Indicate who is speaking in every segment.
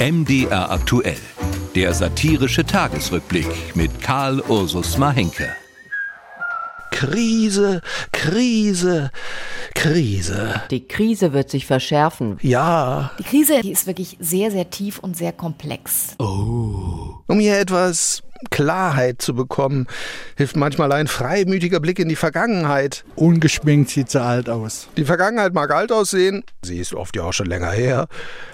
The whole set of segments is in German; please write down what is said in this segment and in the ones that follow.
Speaker 1: MDR aktuell. Der satirische Tagesrückblick mit Karl Ursus Mahenke.
Speaker 2: Krise, Krise, Krise.
Speaker 3: Die Krise wird sich verschärfen.
Speaker 2: Ja.
Speaker 4: Die Krise, die ist wirklich sehr, sehr tief und sehr komplex.
Speaker 2: Oh. Um hier etwas Klarheit zu bekommen, hilft manchmal ein freimütiger Blick in die Vergangenheit.
Speaker 5: Ungeschminkt sieht sie alt aus.
Speaker 2: Die Vergangenheit mag alt aussehen, sie ist oft ja auch schon länger her.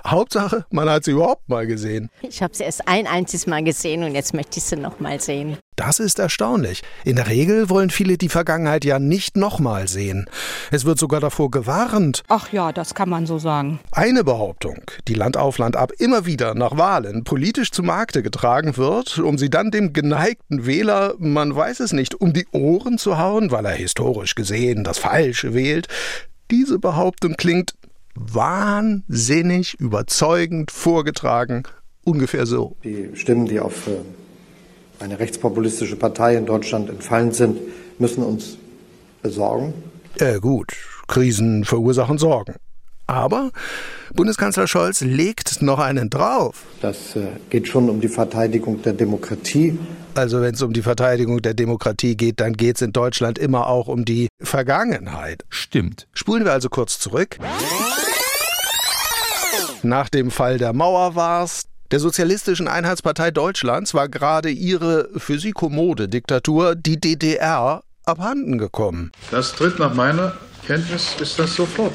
Speaker 2: Hauptsache, man hat sie überhaupt mal gesehen.
Speaker 6: Ich habe sie erst ein einziges Mal gesehen und jetzt möchte ich sie noch mal sehen.
Speaker 2: Das ist erstaunlich. In der Regel wollen viele die Vergangenheit ja nicht nochmal sehen. Es wird sogar davor gewarnt.
Speaker 7: Ach ja, das kann man so sagen.
Speaker 2: Eine Behauptung, die Land auf Land ab immer wieder nach Wahlen politisch zu Markte getragen wird, um sie dann dem geneigten Wähler, man weiß es nicht, um die Ohren zu hauen, weil er historisch gesehen das Falsche wählt. Diese Behauptung klingt wahnsinnig überzeugend vorgetragen, ungefähr so.
Speaker 8: Die Stimmen, die auf äh, eine rechtspopulistische Partei in Deutschland entfallen sind, müssen uns besorgen.
Speaker 2: Äh, gut, Krisen verursachen Sorgen. Aber Bundeskanzler Scholz legt noch einen drauf.
Speaker 8: Das äh, geht schon um die Verteidigung der Demokratie.
Speaker 2: Also wenn es um die Verteidigung der Demokratie geht, dann geht es in Deutschland immer auch um die Vergangenheit.
Speaker 1: Stimmt.
Speaker 2: Spulen wir also kurz zurück. Nach dem Fall der Mauer war's, der Sozialistischen Einheitspartei Deutschlands war gerade ihre für sie kommode Diktatur, die DDR, abhanden gekommen.
Speaker 9: Das tritt nach meiner Kenntnis ist das sofort.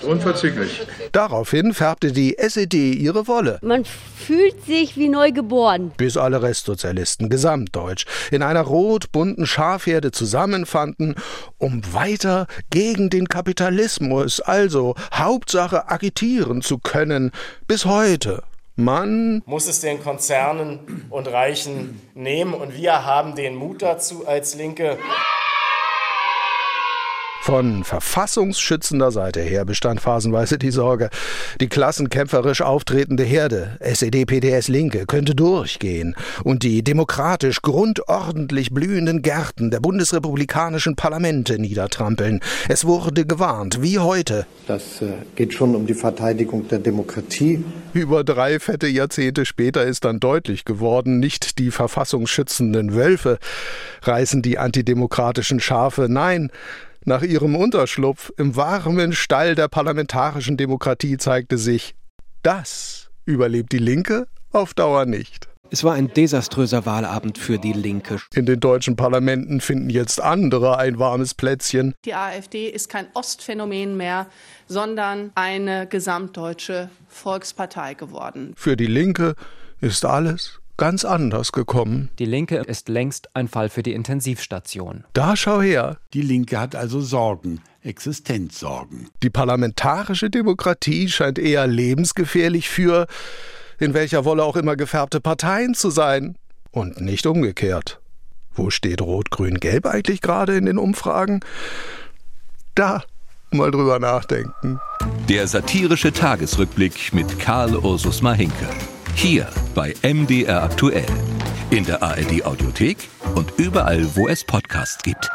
Speaker 9: Unverzüglich.
Speaker 2: Daraufhin färbte die SED ihre Wolle.
Speaker 10: Man fühlt sich wie neu geboren.
Speaker 2: Bis alle Restsozialisten gesamtdeutsch in einer rot-bunten Schafherde zusammenfanden, um weiter gegen den Kapitalismus, also Hauptsache agitieren zu können, bis heute. Man
Speaker 11: muss es den Konzernen und Reichen nehmen und wir haben den Mut dazu als Linke.
Speaker 2: Von verfassungsschützender Seite her bestand phasenweise die Sorge, die klassenkämpferisch auftretende Herde, SED, PDS, Linke, könnte durchgehen und die demokratisch grundordentlich blühenden Gärten der bundesrepublikanischen Parlamente niedertrampeln. Es wurde gewarnt, wie heute.
Speaker 8: Das äh, geht schon um die Verteidigung der Demokratie.
Speaker 2: Über drei fette Jahrzehnte später ist dann deutlich geworden, nicht die verfassungsschützenden Wölfe reißen die antidemokratischen Schafe, nein, nach ihrem Unterschlupf im warmen Stall der parlamentarischen Demokratie zeigte sich, das überlebt die Linke auf Dauer nicht.
Speaker 12: Es war ein desaströser Wahlabend für die Linke.
Speaker 2: In den deutschen Parlamenten finden jetzt andere ein warmes Plätzchen.
Speaker 13: Die AfD ist kein Ostphänomen mehr, sondern eine gesamtdeutsche Volkspartei geworden.
Speaker 2: Für die Linke ist alles ganz anders gekommen.
Speaker 14: Die Linke ist längst ein Fall für die Intensivstation.
Speaker 2: Da schau her.
Speaker 5: Die Linke hat also Sorgen. Existenzsorgen.
Speaker 2: Die parlamentarische Demokratie scheint eher lebensgefährlich für, in welcher Wolle auch immer gefärbte Parteien zu sein. Und nicht umgekehrt. Wo steht Rot, Grün, Gelb eigentlich gerade in den Umfragen? Da mal drüber nachdenken.
Speaker 1: Der satirische Tagesrückblick mit Karl Ursus Mahinke. Hier bei MDR aktuell. In der ARD Audiothek und überall, wo es Podcasts gibt.